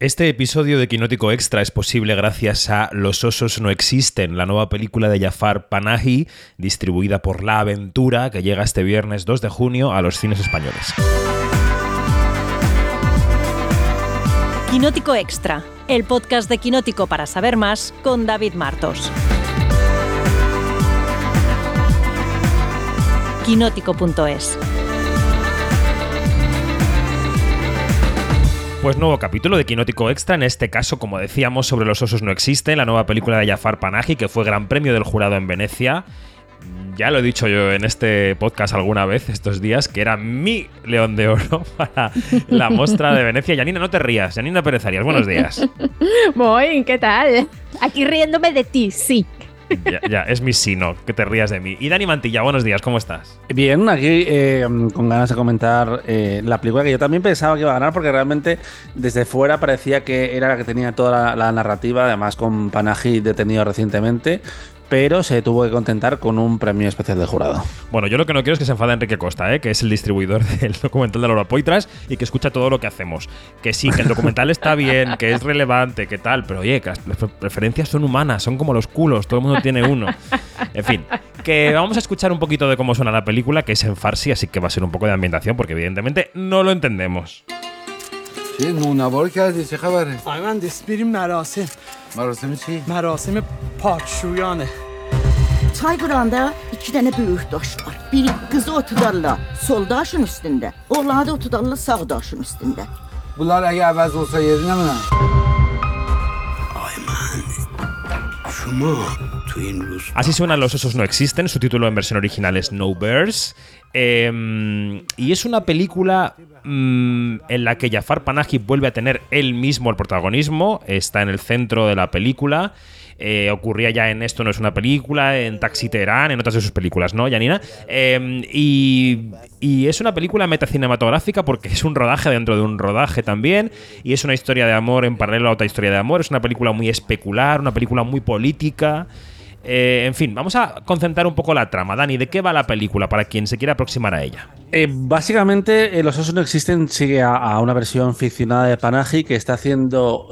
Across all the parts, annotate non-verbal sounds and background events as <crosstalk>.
Este episodio de Quinótico Extra es posible gracias a Los osos no existen, la nueva película de Jafar Panahi, distribuida por La Aventura, que llega este viernes 2 de junio a los cines españoles. Quinótico Extra, el podcast de Quinótico para saber más con David Martos. Quinótico.es Pues nuevo capítulo de Quinótico Extra, en este caso, como decíamos, sobre los osos no existen, la nueva película de Jafar Panahi, que fue gran premio del jurado en Venecia. Ya lo he dicho yo en este podcast alguna vez estos días, que era mi león de oro <laughs> para la muestra de Venecia. Yanina, no te rías. Yanina Pérez Arias, buenos días. <laughs> Voy, ¿qué tal? Aquí riéndome de ti, sí. Ya, ya, es mi sino, que te rías de mí. Y Dani Mantilla, buenos días, ¿cómo estás? Bien, aquí eh, con ganas de comentar eh, la película que yo también pensaba que iba a ganar porque realmente desde fuera parecía que era la que tenía toda la, la narrativa, además con Panaji detenido recientemente pero se tuvo que contentar con un premio especial del jurado. Bueno, yo lo que no quiero es que se enfade Enrique Costa, ¿eh? que es el distribuidor <laughs> del documental de Laura Poitras y que escucha todo lo que hacemos. Que sí, que el documental está bien, que es relevante, que tal, pero oye, que las preferencias son humanas, son como los culos, todo el mundo tiene uno. En fin, que vamos a escuchar un poquito de cómo suena la película, que es en farsi, así que va a ser un poco de ambientación, porque evidentemente no lo entendemos. چه نونوار کردی چه خبره آقای مهندس بریم مراسم مراسم چی مراسم پاکشویانه Çayqıranda iki dənə böyük daş var. Biri qızı otudarlar sol daşın üstündə, oğlanı otudarlar sağ daşın üstündə. bunlar اگه عوض olsa yerine mi نه شما تو این روز Así suenan Los osos no existen, su título en versión original es No Bears. eh, y es una película mm, en la que Jafar Panahi vuelve a tener él mismo el protagonismo, está en el centro de la película. eh, ocurría ya en Esto no es una película, en Taxi Teherán, en otras de sus películas, ¿no, Janina? Eh, y, y es una película metacinematográfica porque es un rodaje dentro de un rodaje también, y es una historia de amor en paralelo a otra historia de amor, es una película muy especular, una película muy política. Eh, en fin, vamos a concentrar un poco la trama. Dani, ¿de qué va la película para quien se quiera aproximar a ella? Eh, básicamente, eh, Los Osos No Existen sigue a, a una versión ficcionada de Panaji que está haciendo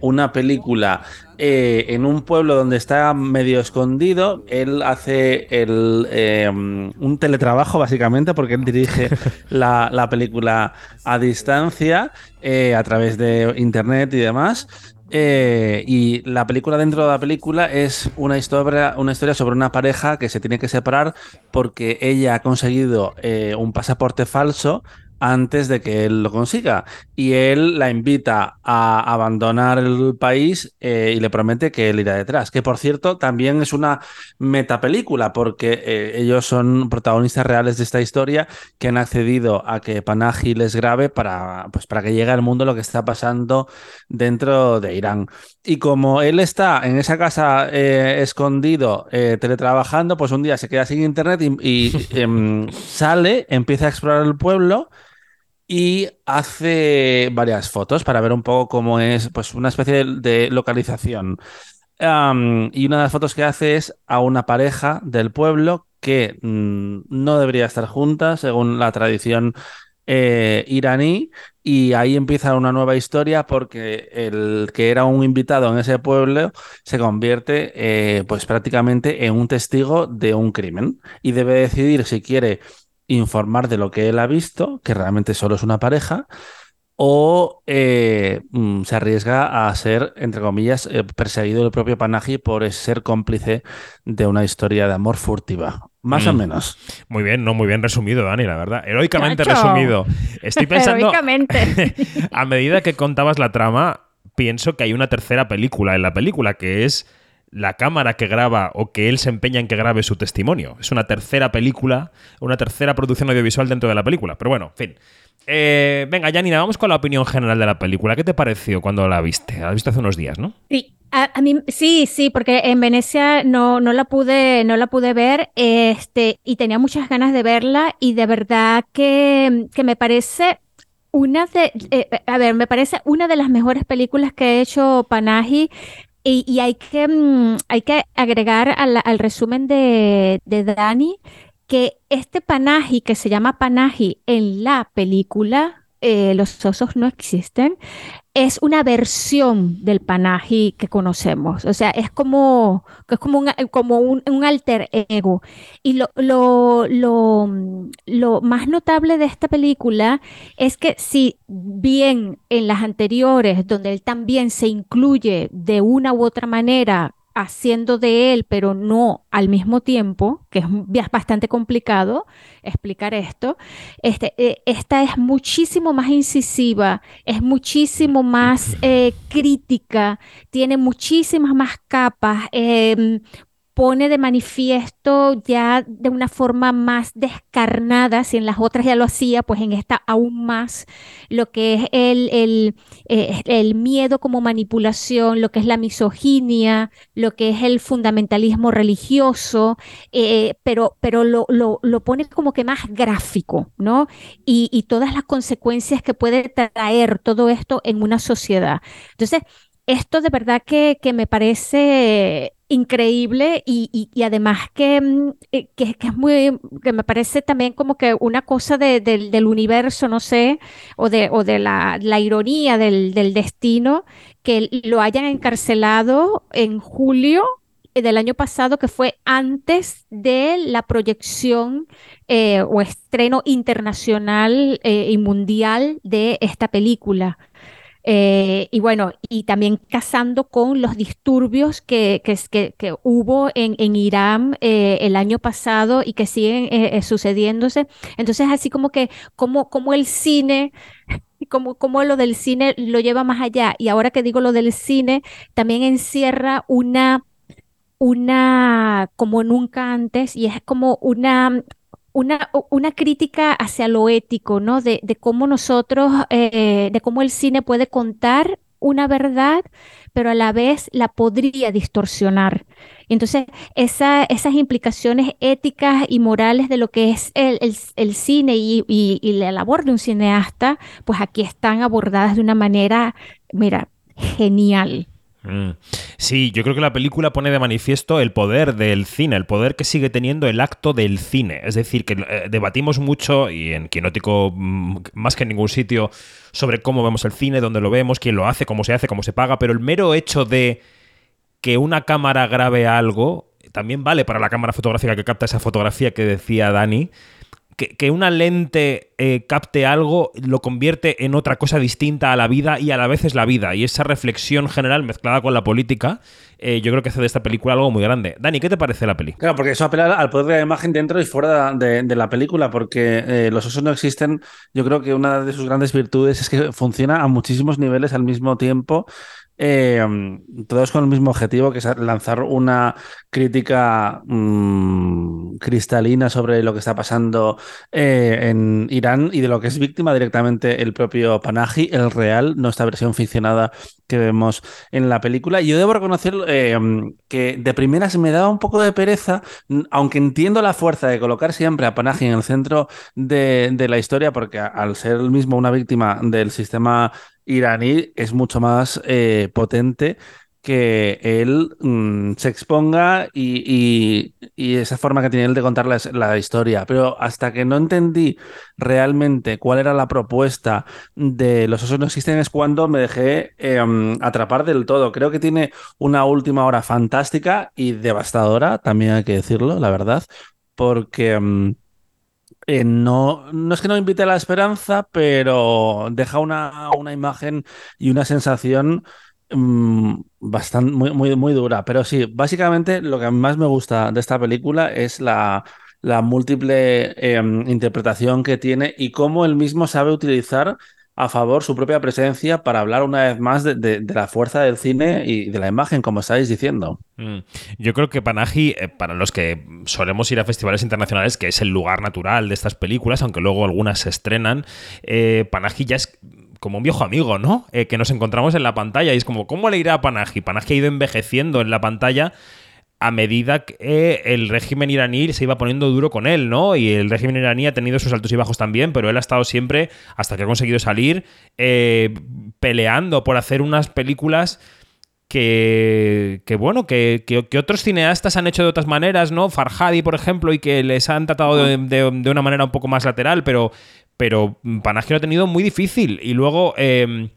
una película en un pueblo donde está medio escondido. Él hace el, eh, un teletrabajo, básicamente, porque él dirige <laughs> la, la película a distancia a través de internet y demás. Eh, y la película dentro de la película es una historia, una historia sobre una pareja que se tiene que separar porque ella ha conseguido eh, un pasaporte falso antes de que él lo consiga. Y él la invita a abandonar el país eh, y le promete que él irá detrás. Que por cierto, también es una metapelícula, porque eh, ellos son protagonistas reales de esta historia que han accedido a que Panaji les grabe para, pues, para que llegue al mundo lo que está pasando dentro de Irán. Y como él está en esa casa eh, escondido, eh, teletrabajando, pues un día se queda sin internet y, y, em, sale, empieza a explorar el pueblo y hace varias fotos para ver un poco cómo es, pues una especie de, localización. Y una de las fotos que hace es a una pareja del pueblo que mm, no debería estar junta, según la tradición eh, iraní, y ahí empieza una nueva historia porque el que era un invitado en ese pueblo se convierte eh, pues prácticamente en un testigo de un crimen y debe decidir si quiere informar de lo que él ha visto, que realmente solo es una pareja, o eh, mm, se arriesga a ser, entre comillas, eh, perseguido el propio Panaji por ser cómplice de una historia de amor furtiva. Más o Mm. menos. Muy bien, no muy bien resumido, Dani, la verdad. Heroicamente resumido. Estoy <laughs> pensando, Heroicamente. <laughs> a medida que contabas la trama, pienso que hay una tercera película en la película, que es la cámara que graba o que él se empeña en que grabe su testimonio. Es una tercera película, una tercera producción audiovisual dentro de la película. Pero bueno, en fin. Eh, venga, Janina, vamos con la opinión general de la película. ¿Qué te pareció cuando la viste? La has visto hace unos días, ¿no? Sí, a mí sí, sí, porque en Venecia no, no la pude, no la pude ver, este, y tenía muchas ganas de verla, y de verdad que, que me parece una de, eh, a ver, me parece una de las mejores películas que ha hecho Panahi. Y, y hay que, mm, hay que agregar al, resumen de, Dani que este Panahi, que se llama Panahi en la película, eh, Los osos no existen, es una versión del Panaji que conocemos. O sea, es como, es como, un, alter ego. Y lo, lo, lo, lo, más notable de esta película es que si bien en las anteriores, donde él también se incluye de una u otra manera haciendo de él, pero no al mismo tiempo, que es bastante complicado explicar esto, este, eh, esta es muchísimo más incisiva, es muchísimo más eh, crítica, tiene muchísimas más capas, em, pone de manifiesto ya de una forma más descarnada, si en las otras ya lo hacía, pues en esta aún más, lo que es el, el, eh, el miedo como manipulación, lo que es la misoginia, lo que es el fundamentalismo religioso, eh, pero, pero lo, lo, lo, pone como que más gráfico, ¿no? Y, y todas las consecuencias que puede traer todo esto en una sociedad. Entonces, esto de verdad que, que me parece increíble y, y, además que, mm, eh, que, que, es muy, que me parece también como que una cosa de, del universo, no sé, o de, o de la, la ironía del, del, destino, que lo hayan encarcelado en julio del año pasado, que fue antes de la proyección eh, o estreno internacional eh, y mundial de esta película. Eh, y bueno, y también casando con los disturbios que, que, que, que hubo en, en Irán eh, el año pasado y que siguen eh, sucediéndose. Entonces, así como que, como, como el cine <laughs> como, como lo del cine lo lleva más allá. Y ahora que digo lo del cine, también encierra una, una, como nunca antes, y es como una, una, una, crítica hacia lo ético, ¿no? De, de cómo nosotros, eh, de cómo el cine puede contar una verdad, pero a la vez la podría distorsionar. Entonces, esa, esas implicaciones éticas y morales de lo que es el, el, el cine y, y, y, la labor de un cineasta, pues aquí están abordadas de una manera, mira, genial. Mm. Sí, yo creo que la película pone de manifiesto el poder del cine, el poder que sigue teniendo el acto del cine. Es decir, que eh, debatimos mucho, y en Quinótico mm, más que en ningún sitio, sobre cómo vemos el cine, dónde lo vemos, quién lo hace, cómo se hace, cómo se paga, pero el mero hecho de que una cámara grabe algo también vale para la cámara fotográfica que capta esa fotografía que decía Dani que, que una lente eh, capte algo lo convierte en otra cosa distinta a la vida y a la vez es la vida. Y esa reflexión general mezclada con la política, eh, yo creo que hace de esta película algo muy grande. Dani, ¿qué te parece la película? Claro, porque eso apela al poder de la imagen dentro y fuera de, la película, porque eh, los osos no existen. Yo creo que una de sus grandes virtudes es que funciona a muchísimos niveles al mismo tiempo. Eh, todos con el mismo objetivo, que es lanzar una crítica mmm, cristalina sobre lo que está pasando eh, en Irán y de lo que es víctima directamente el propio Panaji, el real, no versión ficcionada que vemos en la película. Y yo debo reconocer eh, que de primeras me daba un poco de pereza, aunque entiendo la fuerza de colocar siempre a Panaji en el centro de, de la historia, porque al ser el mismo una víctima del sistema iraní es mucho más eh, potente que él mmm, se exponga y, y, y, esa forma que tiene él de contar la, la, historia. Pero hasta que no entendí realmente cuál era la propuesta de Los osos no existen es cuando me dejé eh, atrapar del todo. Creo que tiene una última hora fantástica y devastadora, también hay que decirlo, la verdad, porque... Um, eh, no, no es que no invite a la esperanza, pero deja una, una imagen y una sensación mmm, bastante muy, muy, muy dura. Pero sí, básicamente lo que más me gusta de esta película es la, la múltiple eh, interpretación que tiene y cómo él mismo sabe utilizar a favor su propia presencia para hablar una vez más de, de, la fuerza del cine y de la imagen, como estáis diciendo. Mm. Yo creo que Panaji, eh, para los que solemos ir a festivales internacionales, que es el lugar natural de estas películas, aunque luego algunas se estrenan, eh, Panaji ya es como un viejo amigo, ¿no? Eh, que nos encontramos en la pantalla y es como, ¿cómo le irá a Panaji? Panaji ha ido envejeciendo en la pantalla a medida que el régimen iraní se iba poniendo duro con él, ¿no? Y el régimen iraní ha tenido sus altos y bajos también, pero él ha estado siempre, hasta que ha conseguido salir, eh, peleando por hacer unas películas que, que bueno, que, que, otros cineastas han hecho de otras maneras, ¿no? Farhadi, por ejemplo, y que les han tratado de, una manera un poco más lateral, pero, pero lo ha tenido muy difícil. Y luego... Eh,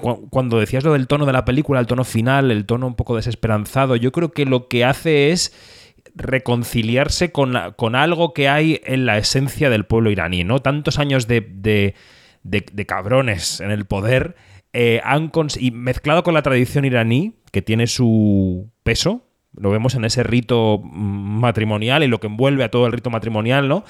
cu- cuando decías lo del tono de la película, el tono final, el tono un poco desesperanzado, yo creo que lo que hace es reconciliarse con, la- con algo que hay en la esencia del pueblo iraní, ¿no? Tantos años de, de- de- de cabrones en el poder eh, han y mezclado con la tradición iraní, que tiene su peso, lo vemos en ese rito mm, matrimonial y lo que envuelve a todo el rito matrimonial, ¿no?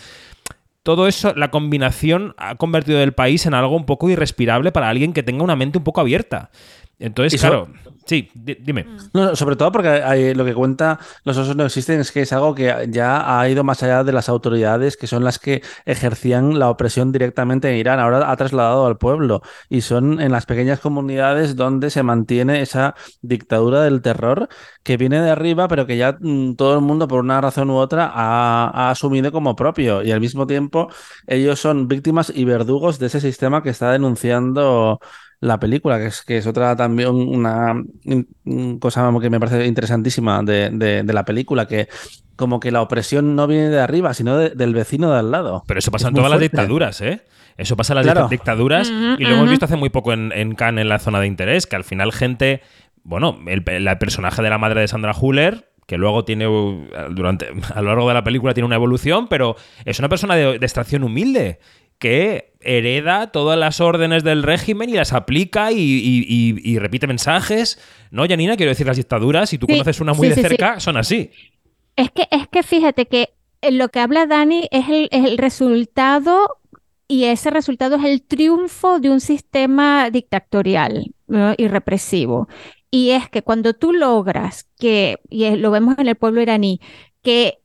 Todo eso, la combinación ha convertido el país en algo un poco irrespirable para alguien que tenga una mente un poco abierta. Entonces, claro, sí, di- dime. No, sobre todo porque hay- lo que cuenta Los osos no existen es que es algo que ya ha ido más allá de las autoridades que son las que ejercían la opresión directamente en Irán. Ahora ha trasladado al pueblo y son en las pequeñas comunidades donde se mantiene esa dictadura del terror que viene de arriba, pero que ya mm, todo el mundo por una razón u otra ha, ha asumido como propio y al mismo tiempo ellos son víctimas y verdugos de ese sistema que está denunciando la película, que es, que es otra también una cosa que me parece interesantísima de, de- de la película, que como que la opresión no viene de arriba, sino de- del vecino de al lado. Pero eso pasa Es en todas las dictaduras, ¿eh? Eso pasa en las Claro. dictaduras y lo hemos visto hace muy poco en, en Cannes, en la zona de interés, que al final gente, bueno, el, el personaje de la madre de Sandra Huller, que luego tiene, durante, a lo largo de la película tiene una evolución, pero es una persona de, de extracción humilde que hereda todas las órdenes del régimen y las aplica y, y- y- y repite mensajes. No, Janina, quiero decir, las dictaduras, si tú Sí, conoces una muy sí, de sí, cerca, son así. Es que, es que fíjate que eh, lo que habla Dani es el, es el resultado y ese resultado es el triunfo de un sistema dictatorial, ¿no? y represivo. Y es que cuando tú logras que, y lo vemos en el pueblo iraní, que,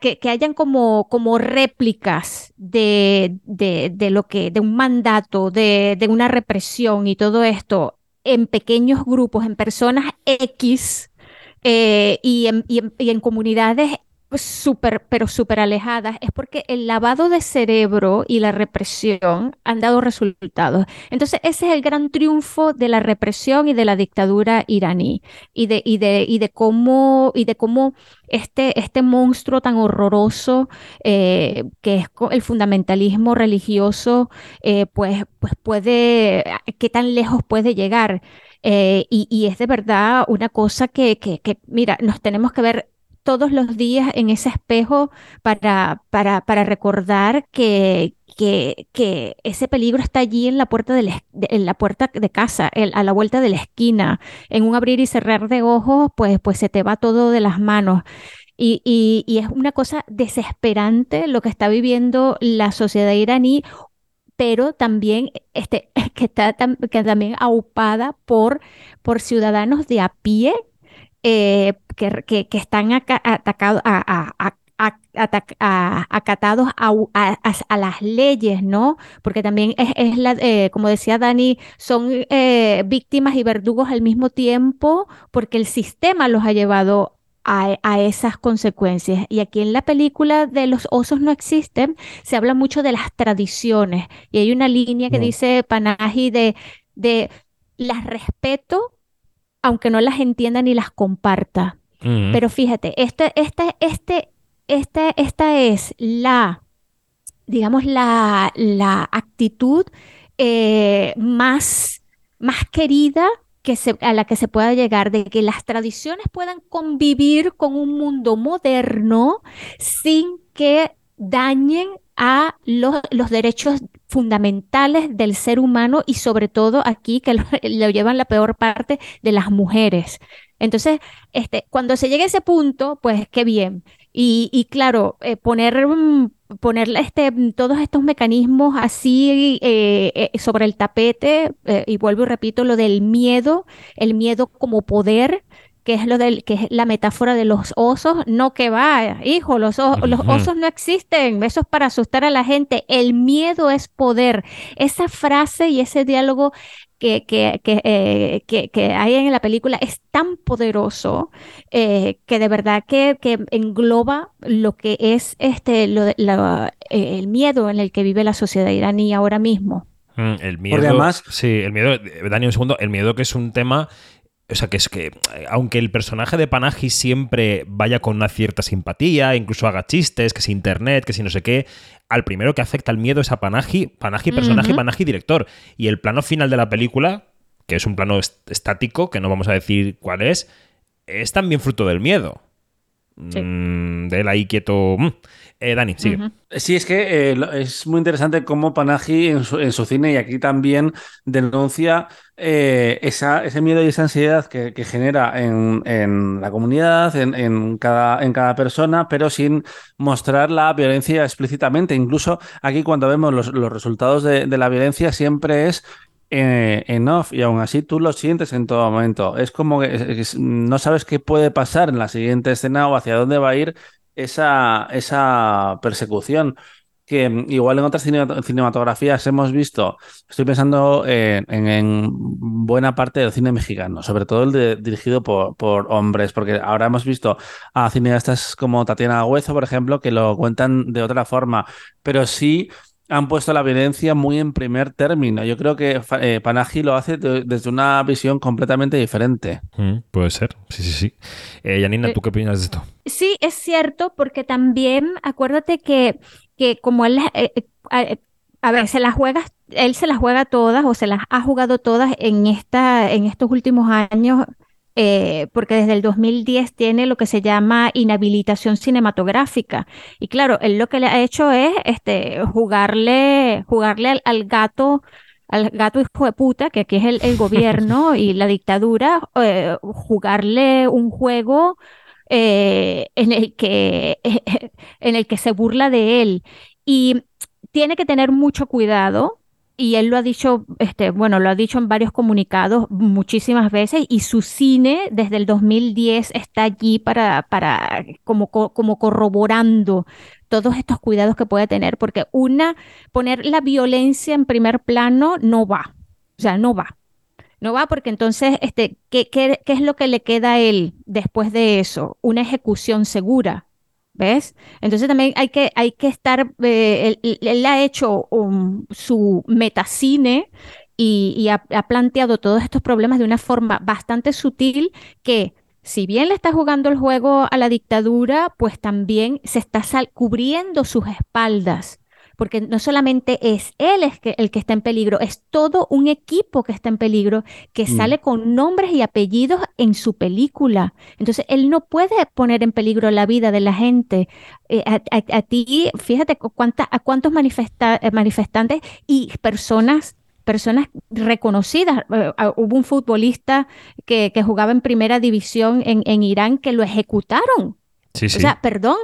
que, que hayan como, como réplicas de, de, de lo que, de un mandato, de, de una represión y todo esto en pequeños grupos, en personas X, eh, y, en, y en- y en comunidades súper, pero súper alejadas, es porque el lavado de cerebro y la represión han dado resultados. Entonces, ese es el gran triunfo de la represión y de la dictadura iraní y de, y de, y de cómo, y de cómo este, este monstruo tan horroroso eh, que es el fundamentalismo religioso, eh, pues, pues puede, qué tan lejos puede llegar. Eh, y, y es de verdad una cosa que, que, que, mira, nos tenemos que ver todos los días en ese espejo para, para, para recordar que, que, que ese peligro está allí en la puerta de, la, puerta de casa, a la vuelta de la esquina. En un abrir y cerrar de ojos, pues, pues se te va todo de las manos. Y, y, y es una cosa desesperante lo que está viviendo la sociedad iraní, pero también este, <laughs> que está que también aupada por, por ciudadanos de a pie eh, que, que- que están aca- atacado- a- a- a- a- atac- a- acatados a, las leyes, ¿no? Porque también es, es la, eh, como decía Dani, son eh, víctimas y verdugos al mismo tiempo porque el sistema los ha llevado a, a esas consecuencias. Y aquí en la película de los osos no existen, se habla mucho de las tradiciones. Y hay una línea que Mm. dice Panahi de, de las respeto aunque no las entienda ni las comparta. Pero fíjate, este, este, este, este, esta es la, digamos, la, la actitud eh, más, más querida que se, a la que se pueda llegar, de que las tradiciones puedan convivir con un mundo moderno sin que dañen a los, los derechos fundamentales del ser humano y sobre todo aquí que <laughs> lo, llevan la peor parte de las mujeres. Entonces, este, cuando se llegue a ese punto, pues qué bien. Y, y claro, eh, poner, mm, poner este, todos estos mecanismos así eh, eh, sobre el tapete, y vuelvo y repito, lo del miedo, el miedo como poder, que es lo del, que es la metáfora de los osos, no que va, hijo, los, o- los osos no existen, eso es para asustar a la gente, el miedo es poder. Esa frase y ese diálogo que, que, que, eh, que, que hay en la película es tan poderoso eh, que de verdad que, que engloba lo que es este, lo la- eh, el miedo en el que vive la sociedad iraní ahora mismo. Mm, El miedo. además- Sí, el miedo. Dani, un segundo. El miedo que es un tema. O sea, que es que, aunque el personaje de Panaji siempre vaya con una cierta simpatía, incluso haga chistes, que si internet, que si no sé qué, al primero que afecta el miedo es a Panaji, Panaji personaje Ujú. Panaji director. Y el plano final de la película, que es un plano est- estático, que no vamos a decir cuál es, es también fruto del miedo. Sí. Mm, de él ahí quieto. Mm. Eh, Dani, sigue. Ujú. Sí, es que eh, es muy interesante cómo Panahi en su, en su cine y aquí también denuncia eh, esa, ese miedo y esa ansiedad que, que genera en, en la comunidad, en, en cada, en cada persona, pero sin mostrar la violencia explícitamente. Incluso aquí cuando vemos los, los resultados de, de la violencia siempre es eh, en off y aún así tú lo sientes en todo momento. Es como que no sabes qué puede pasar en la siguiente escena o hacia dónde va a ir esa, esa persecución. Que igual en otras cine- cinematografías hemos visto, estoy pensando en, en- en buena parte del cine mexicano, sobre todo el de- dirigido por, por hombres, porque ahora hemos visto a cineastas como Tatiana Huezo, por ejemplo, que lo cuentan de otra forma, pero sí han puesto la violencia muy en primer término. Yo creo que eh, Panahi lo hace de- desde una visión completamente diferente. Mm, puede ser, sí, sí, sí. Eh, Janina, ¿tú qué opinas de esto? Sí, es cierto, porque también acuérdate que, que como él, eh, eh, a, a ver, se las juega, él se las juega todas o se las ha jugado todas en esta, en estos últimos años, eh, porque desde el 2010 tiene lo que se llama inhabilitación cinematográfica. Y claro, él lo que le ha hecho es este, jugarle, jugarle al, al gato. Al gato hijo de puta, que aquí es el, el gobierno <laughs> y la dictadura, eh, jugarle un juego eh, en el que, <laughs> en el que se burla de él. Y tiene que tener mucho cuidado. Y él lo ha dicho, este, bueno, lo ha dicho en varios comunicados muchísimas veces, y su cine desde el 2010 está allí para, para como, co- como corroborando todos estos cuidados que puede tener, porque una, poner la violencia en primer plano no va, o sea, no va. No va porque entonces, este, ¿qué, qué, qué es lo que le queda a él después de eso? Una ejecución segura, ¿ves? Entonces también hay que, hay que estar, eh, él, él ha hecho um, su metacine y, y ha, ha planteado todos estos problemas de una forma bastante sutil que si bien le está jugando el juego a la dictadura, pues también se está cubriendo sus espaldas porque no solamente es él es que, el que está en peligro, es todo un equipo que está en peligro, que Mm. sale con nombres y apellidos en su película. Entonces, él no puede poner en peligro la vida de la gente. Eh, a, a- a ti, fíjate cuánta- a cuántos manifesta- eh, manifestantes y personas personas reconocidas. Eh, hubo un futbolista que, que jugaba en primera división en, en Irán que lo ejecutaron. Sí, sí. O sea, perdón.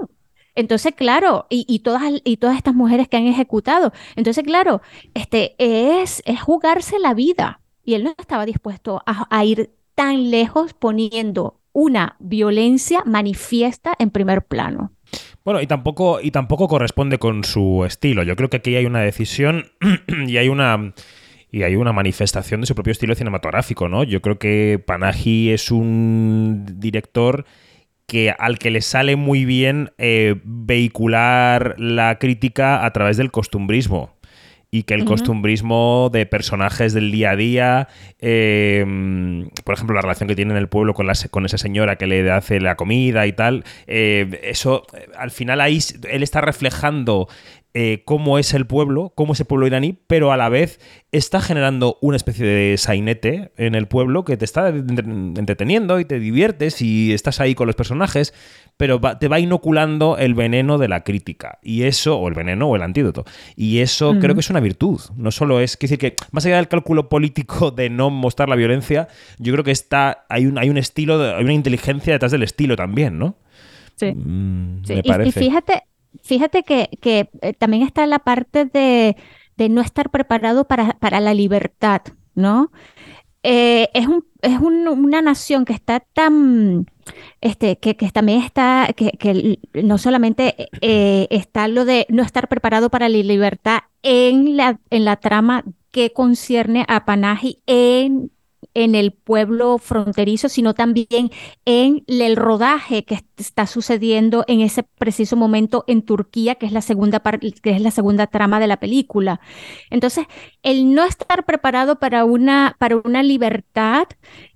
Entonces, claro, y, todas, y todas estas mujeres que han ejecutado. Entonces, claro, este es, es jugarse la vida. Y él no estaba dispuesto a, a ir tan lejos poniendo una violencia manifiesta en primer plano. Bueno, y tampoco, y tampoco corresponde con su estilo. Yo creo que aquí hay una decisión <clears throat> y hay una. Y hay una manifestación de su propio estilo cinematográfico, ¿no? Yo creo que Panahi es un director que al que le sale muy bien eh, vehicular la crítica a través del costumbrismo. Y que el costumbrismo de personajes del día a día, eh, por ejemplo, la relación que tiene en el pueblo con, la se- con esa señora que le hace la comida y tal, eh, eso, eh, al final ahí él está reflejando eh, cómo es el pueblo, cómo es el pueblo iraní, pero a la vez está generando una especie de sainete en el pueblo que te está entre- entreteniendo y te diviertes y estás ahí con los personajes, pero va- te va inoculando el veneno de la crítica. Y eso, o el veneno o el antídoto. Y eso creo que es una virtud. No solo es, quiero decir que más allá del cálculo político de no mostrar la violencia, yo creo que está, hay un, hay un estilo, hay una inteligencia detrás del estilo también, ¿no? Sí. Mm, Sí, me y- parece. Y, fíjate, fíjate que, que, eh, también está la parte de, de no estar preparado para, para la libertad, ¿no? Eh, es un, es un- una nación que está tan, este, que, que también está, que, que no solamente eh, está lo de no estar preparado para la libertad en la, en la trama que concierne a Panaji en, en el pueblo fronterizo, sino también en el rodaje que est- está sucediendo en ese preciso momento en Turquía, que es la segunda que es la segunda trama de la película. Entonces, el no estar preparado para una, para una libertad,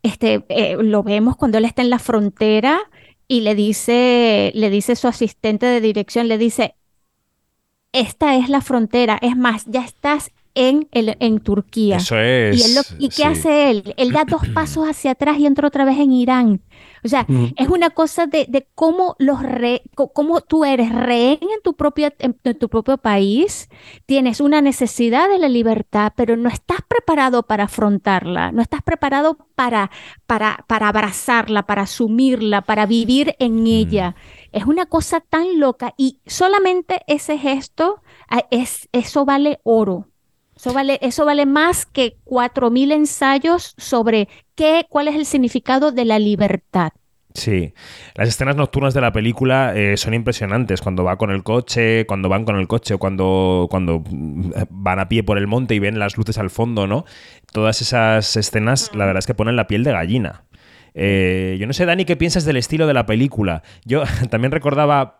este, eh, lo vemos cuando él está en la frontera y le dice, le dice su asistente de dirección, le dice, esta es la frontera, es más, ya estás en, el, en Turquía. Eso es. ¿Y, él lo- ¿y qué sí. hace él? Él da dos <clears throat> pasos hacia atrás y entra otra vez en Irán. O sea, es una cosa de, de cómo los re- cómo tú eres rehén en tu propio, en, en tu propio país, tienes una necesidad de la libertad, pero no estás preparado para afrontarla, no estás preparado para, para, para abrazarla, para asumirla, para vivir en ella. Es una cosa tan loca y solamente ese gesto, es, eso vale oro. Eso vale, eso vale más que cuatro mil ensayos sobre qué, cuál es el significado de la libertad. Sí, las escenas nocturnas de la película eh, son impresionantes. Cuando va con el coche, cuando van con el coche o cuando, cuando mm, van a pie por el monte y ven las luces al fondo, ¿no? Todas esas escenas, la verdad es que ponen la piel de gallina. Eh, yo no sé, Dani, qué piensas del estilo de la película. Yo <laughs> también recordaba,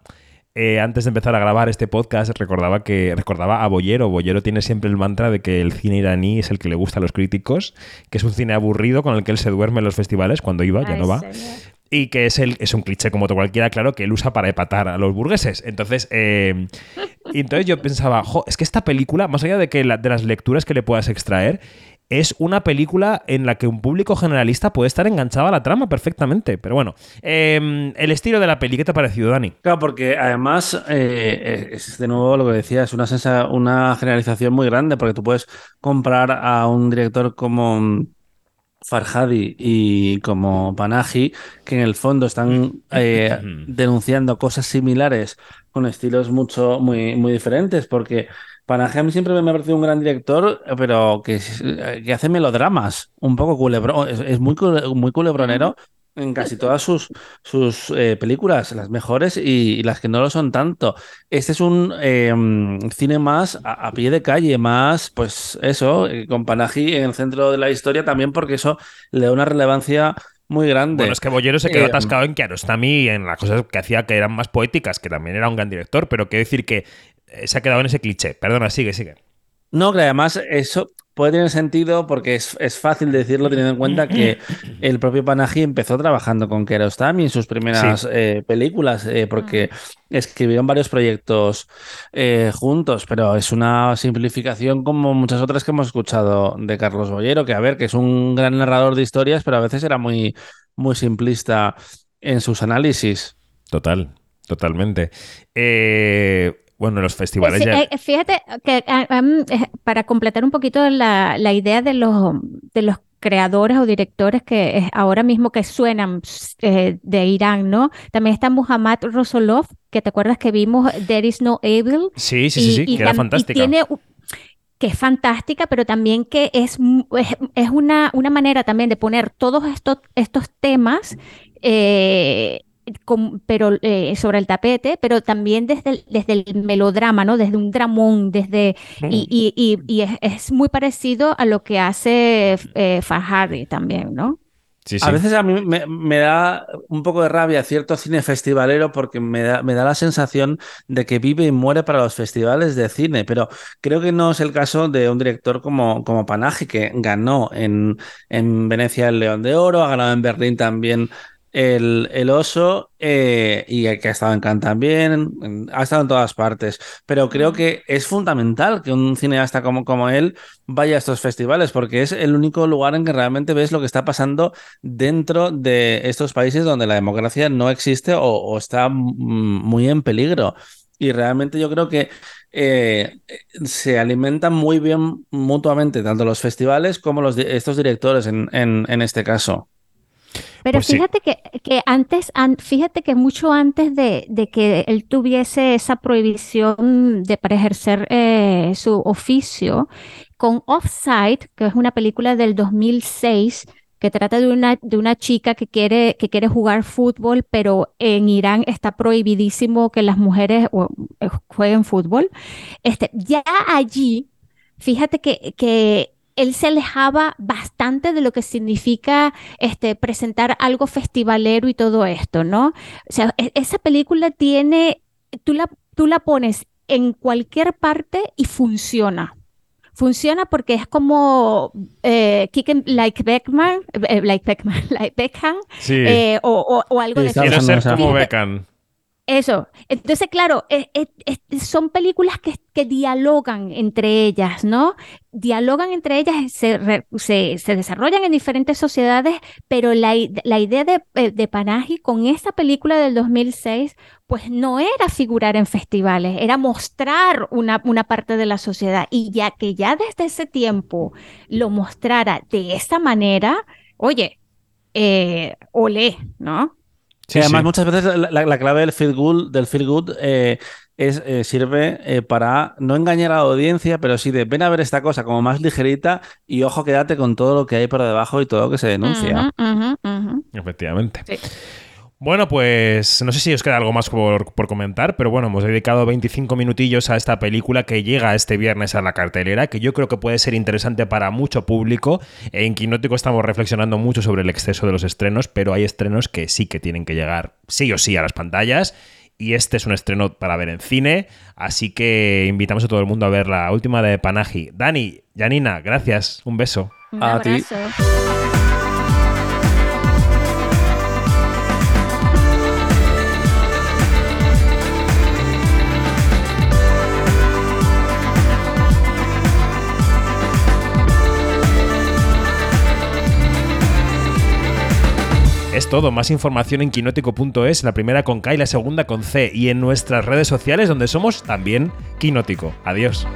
eh, antes de empezar a grabar este podcast, recordaba que recordaba a Boyero. Boyero tiene siempre el mantra de que el cine iraní es el que le gusta a los críticos, que es un cine aburrido con el que él se duerme en los festivales cuando iba, ya no va. Y que es, el, es un cliché como otro cualquiera, claro, que él usa para epatar a los burgueses. Entonces, eh, entonces yo pensaba, jo, es que esta película, más allá de, que la- de las lecturas que le puedas extraer, es una película en la que un público generalista puede estar enganchado a la trama perfectamente. Pero bueno, eh, el estilo de la peli, ¿qué te ha parecido, Dani? Claro, porque además, eh, es de nuevo lo que decía, es una, sensa- una generalización muy grande, porque tú puedes comprar a un director como Farhadi y como Panahi, que en el fondo están eh, denunciando cosas similares con estilos mucho, muy, muy diferentes, porque Mí siempre me ha parecido un gran director, pero que, es- que hace melodramas, un poco culebrón, es, es muy, muy culebronero en casi todas sus, sus eh, películas, las mejores y, y las que no lo son tanto. Este es un eh, mm, cine más a, a pie de calle, más, pues eso, eh, con Panahi en el centro de la historia también, porque eso le da una relevancia muy grande. Bueno, es que Boyero se quedó Eh, atascado en Kiarostami y en las cosas que hacía que eran más poéticas, que también era un gran director, pero quiero decir que eh, se ha quedado en ese cliché. Perdona, sigue, sigue. No, que además eso puede tener sentido porque es, es fácil decirlo teniendo en cuenta que <clears throat> el propio Panahi empezó trabajando con Kiarostami en sus primeras eh, películas, eh, porque escribieron varios proyectos eh, juntos, pero es una simplificación como muchas otras que hemos escuchado de Carlos Bollero, que a ver, que es un gran narrador de historias, pero a veces era muy, muy simplista en sus análisis. Total, totalmente. Eh, bueno, los festivales Sí, ya... eh, fíjate que ah, eh, para completar un poquito la, la idea de los, de los creadores o directores que ahora mismo que suenan eh, de Irán, ¿no? También está Muhammad Rosolov, que te acuerdas que vimos There is no evil. Sí, sí, sí, sí, y que era tam- y fantástica. tiene que es fantástica, pero también que es, es, es una, una manera también de poner todos estos, estos temas, eh, con- pero eh, sobre el tapete, pero también desde el, desde el melodrama, ¿no? Desde un dramón, desde y, y- y- y es, es muy parecido a lo que hace eh, también, ¿no? Sí, A sí. veces a mí me, me da un poco de rabia cierto cine festivalero porque me da, me da la sensación de que vive y muere para los festivales de cine, pero creo que no es el caso de un director como, como Panahi, que ganó en, en Venecia el León de Oro, ha ganado en Berlín también el, el Oso eh, y que ha estado en Cannes también, ha estado en todas partes, pero creo que es fundamental que un cineasta como, como él vaya a estos festivales porque es el único lugar en que realmente ves lo que está pasando dentro de estos países donde la democracia no existe o, o está mm, muy en peligro. Y realmente yo creo que eh, se alimentan muy bien mutuamente, tanto los festivales como los, estos directores en, en, en este caso. Pero Pues sí. fíjate que, que antes, an- fíjate que mucho antes de, de que él tuviese esa prohibición de para ejercer eh, su oficio, con Offside, que es una película del 2006, que trata de una, de una chica que quiere, que quiere jugar fútbol, pero en Irán está prohibidísimo que las mujeres eh, jueguen fútbol. Este, ya allí, fíjate que, que él se alejaba bastante de lo que significa este, presentar algo festivalero y todo esto, ¿no? O sea, e- esa película tiene, tú la, tú la pones en cualquier parte y funciona. Funciona porque es como eh, Kick 'em like Beckman, eh, like Beckman, <laughs> like Beckham, Sí. eh, o, o- o algo Sí, de está Quiero ser como Beckham. Eso. Entonces, claro, eh, son películas que, dialogan entre ellas, ¿no? Dialogan entre ellas, se, desarrollan en diferentes sociedades, pero la, idea de, eh, de con esta película del 2006, pues no era figurar en festivales, era mostrar una, una parte de la sociedad. Y ya que ya desde ese tiempo lo mostrara de esa manera, oye, eh, olé, ¿no? Sí, además, sí. muchas veces la, la- la clave del feel good, del feel good eh, es, eh, sirve eh, para no engañar a la audiencia, pero sí de ven a ver esta cosa como más ligerita y ojo, quédate con todo lo que hay por debajo y todo lo que se denuncia. Efectivamente. Sí. Bueno, pues no sé si os queda algo más por, por comentar, pero bueno, hemos dedicado 25 minutillos a esta película que llega este viernes a la cartelera, que yo creo que puede ser interesante para mucho público. En Quinótico estamos reflexionando mucho sobre el exceso de los estrenos, pero hay estrenos que sí que tienen que llegar sí o sí a las pantallas. Y este es un estreno para ver en cine, así que invitamos a todo el mundo a ver la última de Panaji. Dani, Janina, gracias, un beso. Un A ti. Es todo, más información en quinótico.es, la primera con K y la segunda con C, y en nuestras redes sociales donde somos también Quinótico. Adiós.